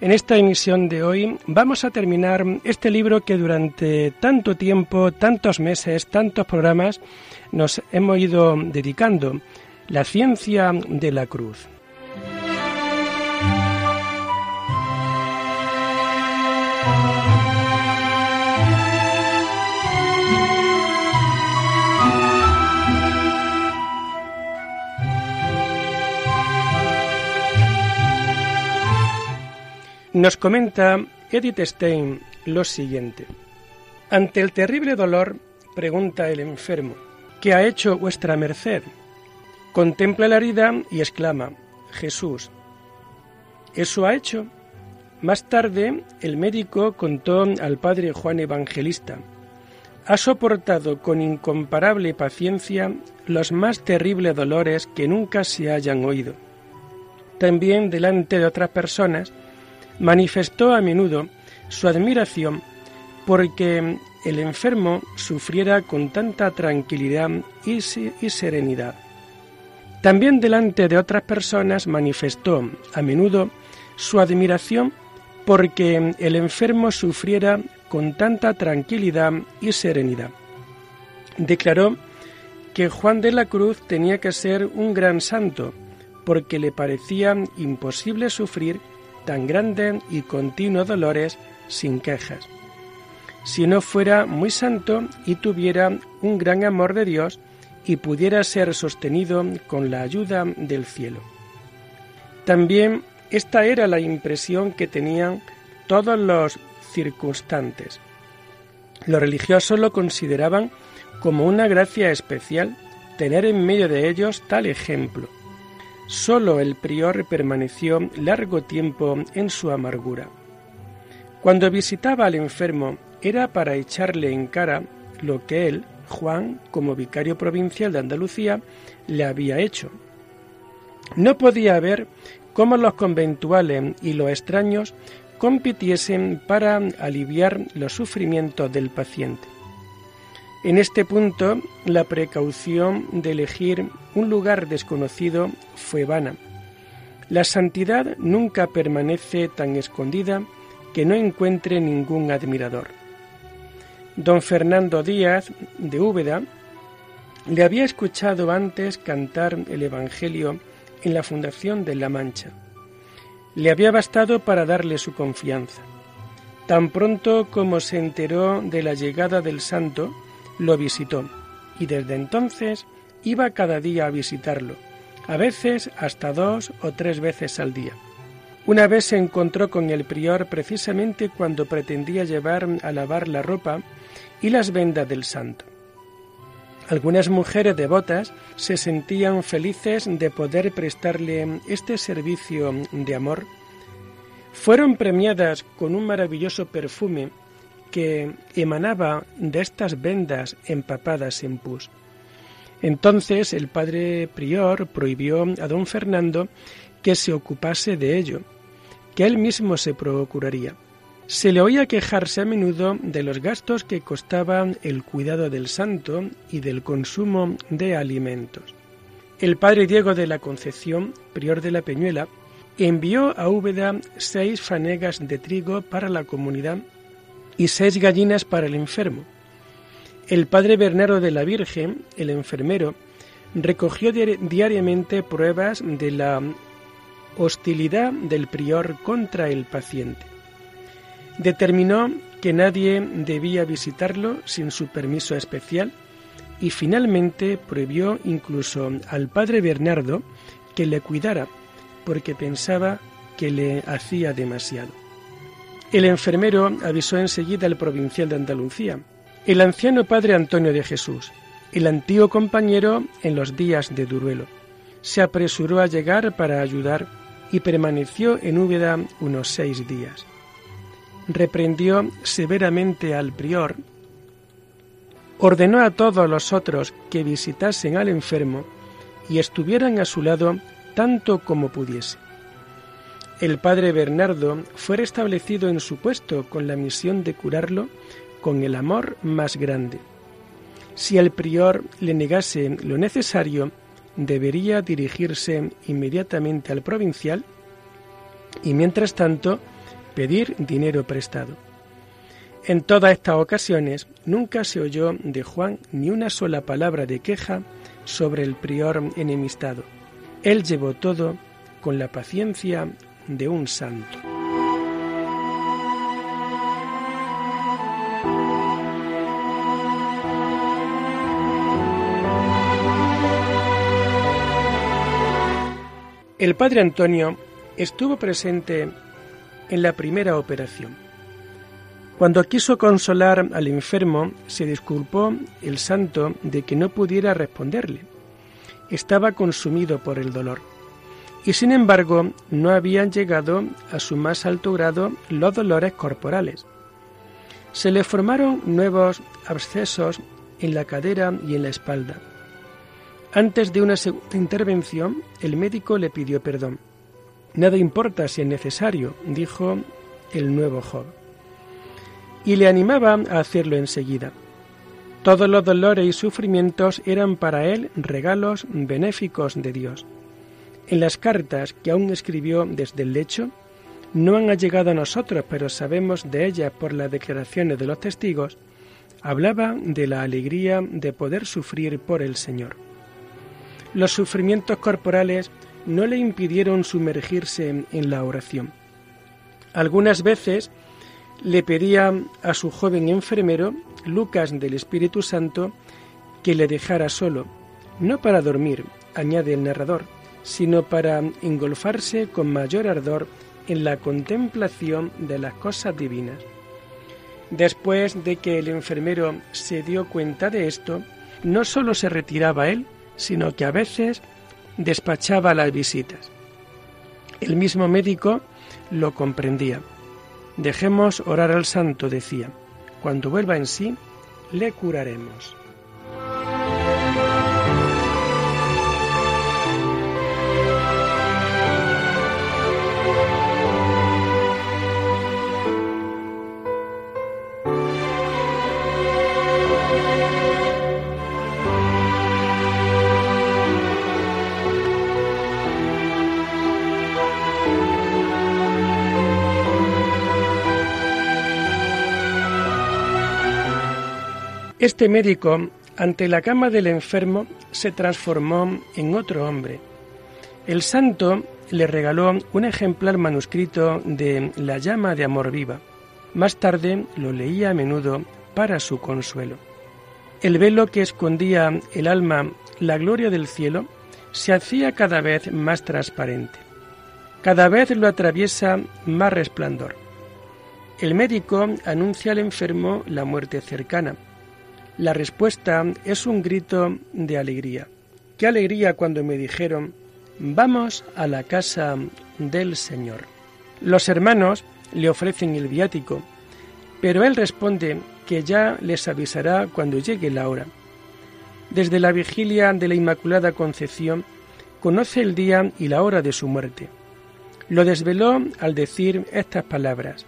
En esta emisión de hoy vamos a terminar este libro que durante tanto tiempo, tantos meses, tantos programas nos hemos ido dedicando, La ciencia de la cruz. Nos comenta Edith Stein lo siguiente. Ante el terrible dolor, pregunta el enfermo, ¿qué ha hecho vuestra merced? Contempla la herida y exclama, Jesús. ¿Eso ha hecho? Más tarde, el médico contó al padre Juan Evangelista, ha soportado con incomparable paciencia los más terribles dolores que nunca se hayan oído. También delante de otras personas, manifestó a menudo su admiración porque el enfermo sufriera con tanta tranquilidad y, serenidad. También delante de otras personas manifestó a menudo su admiración porque el enfermo sufriera con tanta tranquilidad y serenidad. Declaró que Juan de la Cruz tenía que ser un gran santo, porque le parecía imposible sufrir tan grandes y continuos dolores sin quejas. Si no fuera muy santo y tuviera un gran amor de Dios y pudiera ser sostenido con la ayuda del cielo. También esta era la impresión que tenían todos los circunstantes. Los religiosos lo consideraban como una gracia especial tener en medio de ellos tal ejemplo Solo el prior permaneció largo tiempo en su amargura. Cuando visitaba al enfermo era para echarle en cara lo que él, Juan, como vicario provincial de Andalucía, le había hecho. No podía ver cómo los conventuales y los extraños compitiesen para aliviar los sufrimientos del paciente. En este punto, la precaución de elegir un lugar desconocido fue vana. La santidad nunca permanece tan escondida que no encuentre ningún admirador. Don Fernando Díaz de Úbeda le había escuchado antes cantar el Evangelio en la Fundación de La Mancha. Le había bastado para darle su confianza. Tan pronto como se enteró de la llegada del santo, lo visitó y desde entonces iba cada día a visitarlo, a veces hasta dos o tres veces al día. Una vez se encontró con el prior precisamente cuando pretendía llevar a lavar la ropa y las vendas del santo. Algunas mujeres devotas se sentían felices de poder prestarle este servicio de amor. Fueron premiadas con un maravilloso perfume que emanaba de estas vendas empapadas en pus. Entonces el padre prior prohibió a don Fernando que se ocupase de ello, que él mismo se procuraría. Se le oía quejarse a menudo de los gastos que costaban el cuidado del santo y del consumo de alimentos. El padre Diego de la Concepción, prior de la Peñuela, envió a Úbeda seis fanegas de trigo para la comunidad y seis gallinas para el enfermo. El padre Bernardo de la Virgen, el enfermero, recogió diariamente pruebas de la hostilidad del prior contra el paciente. Determinó que nadie debía visitarlo sin su permiso especial y finalmente prohibió incluso al padre Bernardo que le cuidara porque pensaba que le hacía demasiado. El enfermero avisó enseguida al provincial de Andalucía, el anciano padre Antonio de Jesús, el antiguo compañero en los días de Duruelo. Se apresuró a llegar para ayudar y permaneció en Úbeda unos seis días. reprendió severamente al prior, ordenó a todos los otros que visitasen al enfermo y estuvieran a su lado tanto como pudiese. El padre Bernardo fue restablecido en su puesto con la misión de curarlo con el amor más grande. Si el prior le negase lo necesario, debería dirigirse inmediatamente al provincial y mientras tanto pedir dinero prestado. En todas estas ocasiones nunca se oyó de Juan ni una sola palabra de queja sobre el prior enemistado. Él llevó todo con la paciencia de un santo. El padre Antonio estuvo presente en la primera operación. Cuando quiso consolar al enfermo, se disculpó el santo de que no pudiera responderle. Estaba consumido por el dolor. Y sin embargo, no habían llegado a su más alto grado los dolores corporales. Se le formaron nuevos abscesos en la cadera y en la espalda. Antes de una segunda intervención, el médico le pidió perdón. Nada importa si es necesario, dijo el nuevo Job. Y le animaba a hacerlo enseguida. Todos los dolores y sufrimientos eran para él regalos benéficos de Dios. En las cartas que aún escribió desde el lecho, no han llegado a nosotros, pero sabemos de ellas por las declaraciones de los testigos, hablaba de la alegría de poder sufrir por el Señor. Los sufrimientos corporales no le impidieron sumergirse en la oración. Algunas veces le pedía a su joven enfermero, Lucas del Espíritu Santo, que le dejara solo, no para dormir, añade el narrador, sino para engolfarse con mayor ardor en la contemplación de las cosas divinas. Después de que el enfermero se dio cuenta de esto, no sólo se retiraba él, sino que a veces despachaba las visitas. El mismo médico lo comprendía. Dejemos orar al santo, decía. Cuando vuelva en sí, le curaremos. Este médico, ante la cama del enfermo, se transformó en otro hombre. El santo le regaló un ejemplar manuscrito de La llama de amor viva. Más tarde lo leía a menudo para su consuelo. El velo que escondía el alma, la gloria del cielo, se hacía cada vez más transparente. Cada vez lo atraviesa más resplandor. El médico anuncia al enfermo la muerte cercana la respuesta es un grito de alegría. Qué alegría cuando me dijeron, vamos a la casa del Señor. Los hermanos le ofrecen el viático, pero él responde que ya les avisará cuando llegue la hora. Desde la vigilia de la Inmaculada Concepción, conoce el día y la hora de su muerte. Lo desveló al decir estas palabras.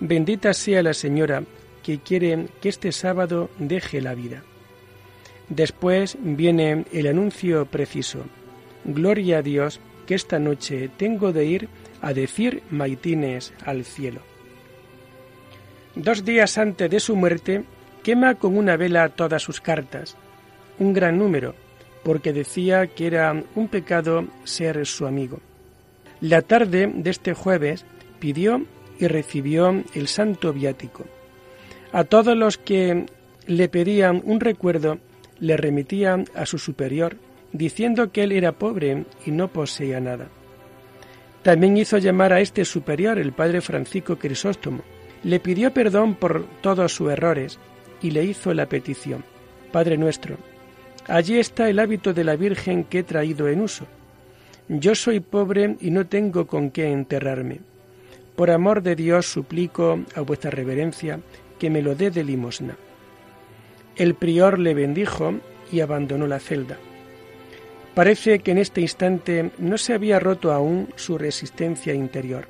Bendita sea la Señora, que quiere que este sábado deje la vida. Después viene el anuncio preciso. Gloria a Dios que esta noche tengo de ir a decir maitines al cielo. Dos días antes de su muerte, quema con una vela todas sus cartas, un gran número, porque decía que era un pecado ser su amigo. La tarde de este jueves pidió y recibió el santo viático. A todos los que le pedían un recuerdo, le remitían a su superior, diciendo que él era pobre y no poseía nada. También hizo llamar a este superior, el padre Francisco Crisóstomo. Le pidió perdón por todos sus errores y le hizo la petición. Padre nuestro, allí está el hábito de la Virgen que he traído en uso. Yo soy pobre y no tengo con qué enterrarme. Por amor de Dios suplico a vuestra reverencia que me lo dé de limosna. El prior le bendijo y abandonó la celda. Parece que en este instante no se había roto aún su resistencia interior,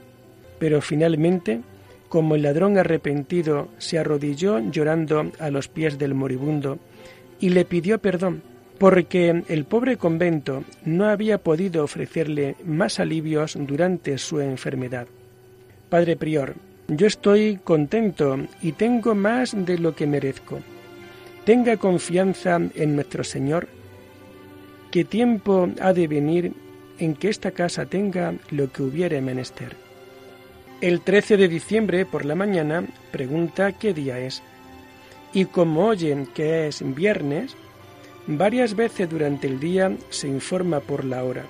pero finalmente, como el ladrón arrepentido, se arrodilló llorando a los pies del moribundo y le pidió perdón, porque el pobre convento no había podido ofrecerle más alivios durante su enfermedad. Padre Prior, yo estoy contento y tengo más de lo que merezco. Tenga confianza en nuestro Señor, que tiempo ha de venir en que esta casa tenga lo que hubiere menester. El 13 de diciembre por la mañana pregunta qué día es. Y como oyen que es viernes, varias veces durante el día se informa por la hora.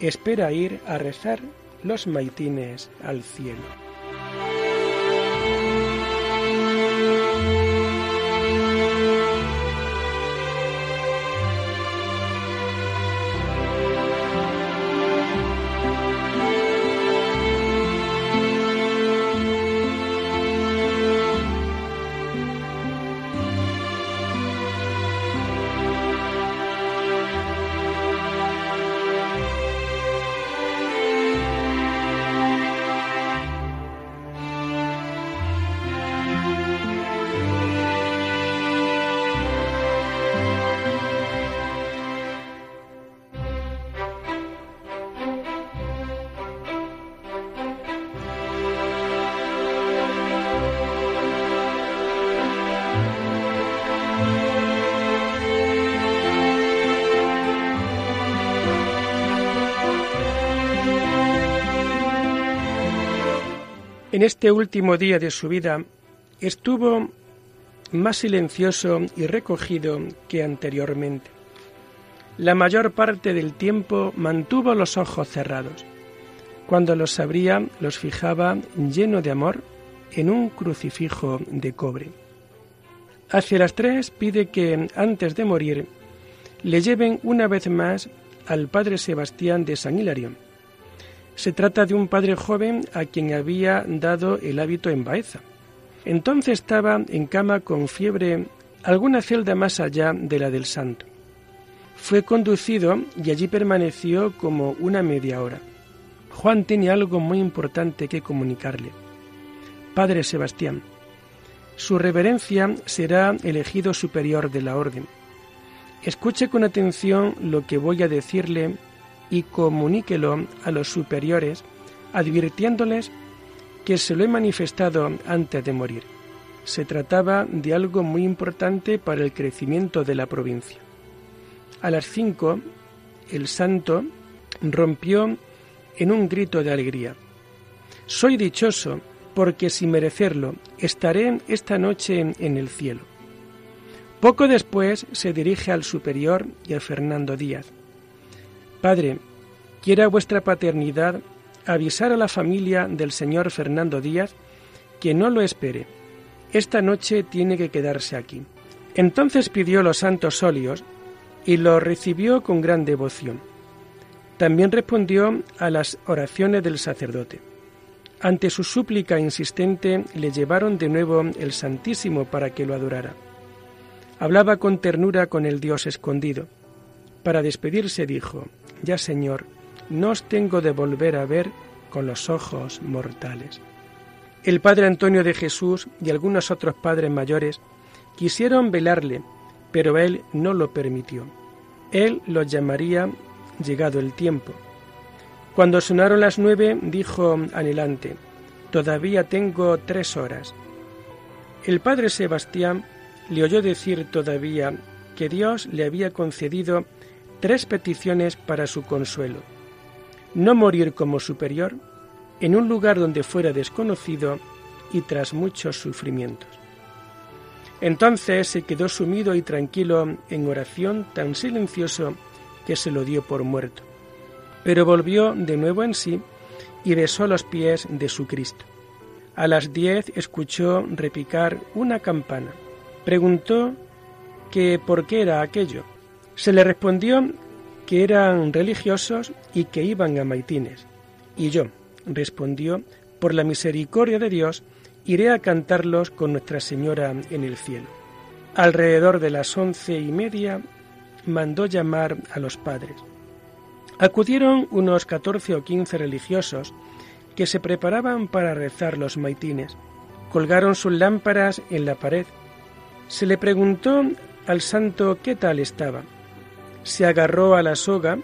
Espera ir a rezar los maitines al cielo. En este último día de su vida estuvo más silencioso y recogido que anteriormente. La mayor parte del tiempo mantuvo los ojos cerrados. Cuando los abría, los fijaba lleno de amor en un crucifijo de cobre. Hacia las tres pide que, antes de morir, le lleven una vez más al padre Sebastián de San Hilarión se trata de un padre joven a quien había dado el hábito en Baeza. Entonces estaba en cama con fiebre alguna celda más allá de la del santo. Fue conducido y allí permaneció como una media hora. Juan tiene algo muy importante que comunicarle. Padre Sebastián, su reverencia será elegido superior de la orden. Escuche con atención lo que voy a decirle y comuníquelo a los superiores, advirtiéndoles que se lo he manifestado antes de morir. Se trataba de algo muy importante para el crecimiento de la provincia. A las cinco, el santo rompió en un grito de alegría. Soy dichoso porque sin merecerlo estaré esta noche en el cielo. Poco después se dirige al superior y a Fernando Díaz. Padre, quiera vuestra paternidad avisar a la familia del señor Fernando Díaz que no lo espere. Esta noche tiene que quedarse aquí. Entonces pidió los santos óleos y los recibió con gran devoción. También respondió a las oraciones del sacerdote. Ante su súplica insistente le llevaron de nuevo el Santísimo para que lo adorara. Hablaba con ternura con el Dios escondido. Para despedirse dijo, ya Señor, no os tengo de volver a ver con los ojos mortales. El padre Antonio de Jesús y algunos otros padres mayores quisieron velarle, pero él no lo permitió. Él los llamaría llegado el tiempo. Cuando sonaron las nueve, dijo anhelante, Todavía tengo tres horas. El padre Sebastián le oyó decir todavía que Dios le había concedido tres peticiones para su consuelo. No morir como superior en un lugar donde fuera desconocido y tras muchos sufrimientos. Entonces se quedó sumido y tranquilo en oración tan silencioso que se lo dio por muerto. Pero volvió de nuevo en sí y besó los pies de su Cristo. A las diez escuchó repicar una campana. Preguntó que por qué era aquello. Se le respondió que eran religiosos y que iban a maitines. Y yo, respondió, por la misericordia de Dios, iré a cantarlos con Nuestra Señora en el cielo. Alrededor de las once y media mandó llamar a los padres. Acudieron unos catorce o quince religiosos que se preparaban para rezar los maitines. Colgaron sus lámparas en la pared. Se le preguntó al santo qué tal estaba. Se agarró a la soga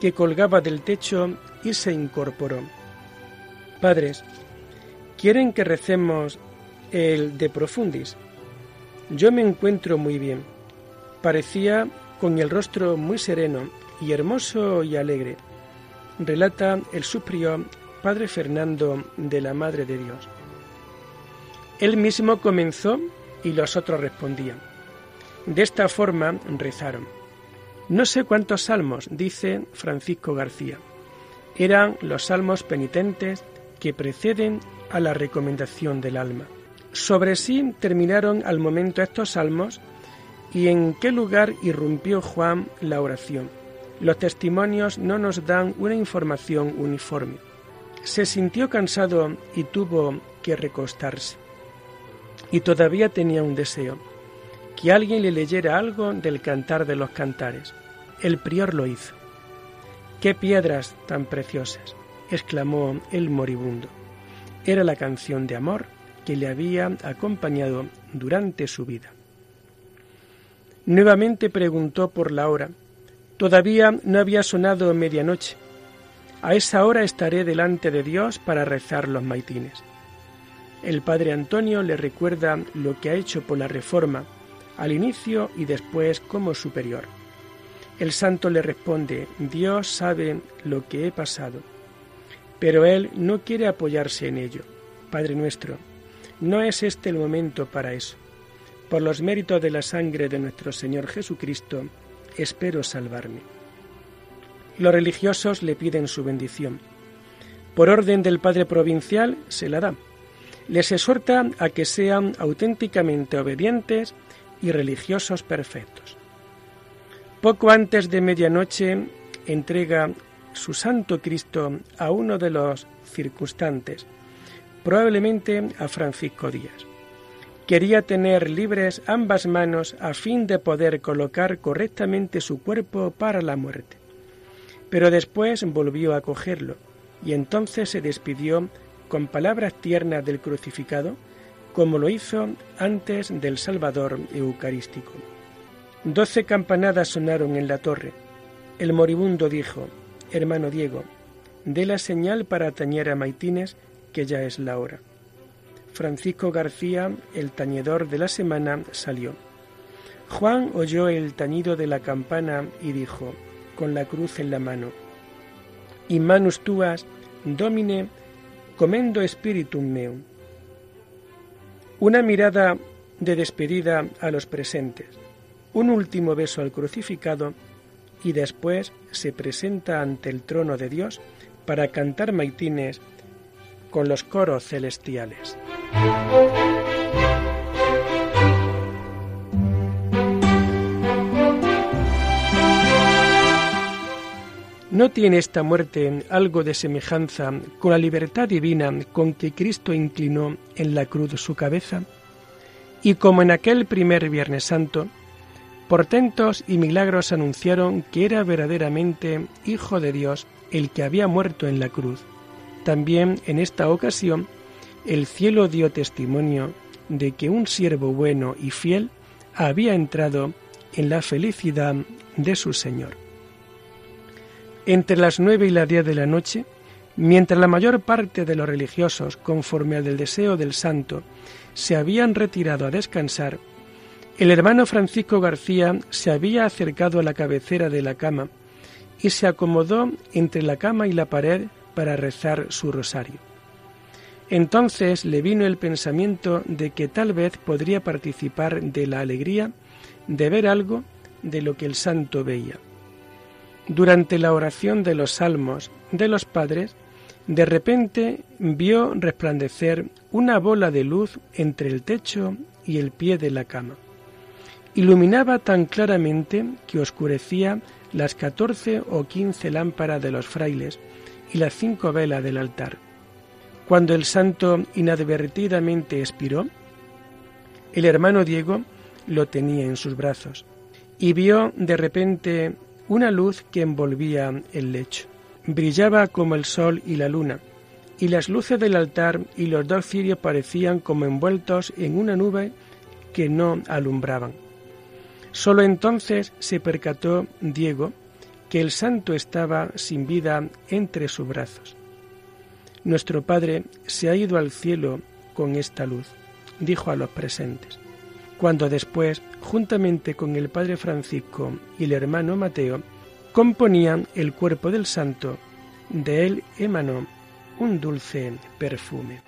que colgaba del techo y se incorporó. Padres, ¿quieren que recemos el de profundis? Yo me encuentro muy bien. Parecía con el rostro muy sereno y hermoso y alegre, relata el superior Padre Fernando de la Madre de Dios. Él mismo comenzó y los otros respondían. De esta forma rezaron. No sé cuántos salmos, dice Francisco García. Eran los salmos penitentes que preceden a la recomendación del alma. Sobre sí terminaron al momento estos salmos y en qué lugar irrumpió Juan la oración. Los testimonios no nos dan una información uniforme. Se sintió cansado y tuvo que recostarse. Y todavía tenía un deseo, que alguien le leyera algo del cantar de los cantares. El prior lo hizo. ¡Qué piedras tan preciosas! exclamó el moribundo. Era la canción de amor que le había acompañado durante su vida. Nuevamente preguntó por la hora. Todavía no había sonado medianoche. A esa hora estaré delante de Dios para rezar los maitines. El padre Antonio le recuerda lo que ha hecho por la reforma, al inicio y después como superior. El santo le responde, Dios sabe lo que he pasado, pero él no quiere apoyarse en ello. Padre nuestro, no es este el momento para eso. Por los méritos de la sangre de nuestro Señor Jesucristo, espero salvarme. Los religiosos le piden su bendición. Por orden del Padre Provincial se la da. Les exhorta a que sean auténticamente obedientes y religiosos perfectos. Poco antes de medianoche entrega su Santo Cristo a uno de los circunstantes, probablemente a Francisco Díaz. Quería tener libres ambas manos a fin de poder colocar correctamente su cuerpo para la muerte. Pero después volvió a cogerlo y entonces se despidió con palabras tiernas del crucificado, como lo hizo antes del Salvador Eucarístico. Doce campanadas sonaron en la torre. El moribundo dijo, Hermano Diego, dé la señal para tañer a Maitines, que ya es la hora. Francisco García, el tañedor de la semana, salió. Juan oyó el tañido de la campana y dijo, con la cruz en la mano, In manus tuas, domine, comendo spiritum meum. Una mirada de despedida a los presentes, un último beso al crucificado y después se presenta ante el trono de Dios para cantar maitines con los coros celestiales. ¿No tiene esta muerte algo de semejanza con la libertad divina con que Cristo inclinó en la cruz su cabeza? Y como en aquel primer Viernes Santo, portentos y milagros anunciaron que era verdaderamente Hijo de Dios el que había muerto en la cruz. También en esta ocasión el cielo dio testimonio de que un siervo bueno y fiel había entrado en la felicidad de su Señor. Entre las nueve y las diez de la noche, mientras la mayor parte de los religiosos, conforme al deseo del santo, se habían retirado a descansar, el hermano Francisco García se había acercado a la cabecera de la cama y se acomodó entre la cama y la pared para rezar su rosario. Entonces le vino el pensamiento de que tal vez podría participar de la alegría de ver algo de lo que el santo veía. Durante la oración de los salmos de los padres, de repente vio resplandecer una bola de luz entre el techo y el pie de la cama. Iluminaba tan claramente que oscurecía las catorce o quince lámparas de los frailes y las cinco velas del altar. Cuando el santo inadvertidamente expiró, el hermano Diego lo tenía en sus brazos y vio de repente una luz que envolvía el lecho. Brillaba como el sol y la luna, y las luces del altar y los dos cirios parecían como envueltos en una nube que no alumbraban. Solo entonces se percató Diego que el santo estaba sin vida entre sus brazos. Nuestro Padre se ha ido al cielo con esta luz, dijo a los presentes, cuando después, juntamente con el Padre Francisco y el hermano Mateo, componían el cuerpo del santo, de él emanó un dulce perfume.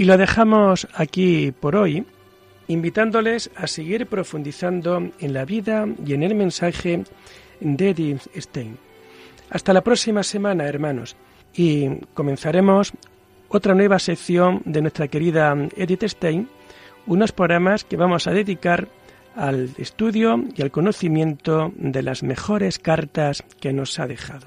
Y lo dejamos aquí por hoy, invitándoles a seguir profundizando en la vida y en el mensaje de Edith Stein. Hasta la próxima semana, hermanos, y comenzaremos otra nueva sección de nuestra querida Edith Stein, unos programas que vamos a dedicar al estudio y al conocimiento de las mejores cartas que nos ha dejado.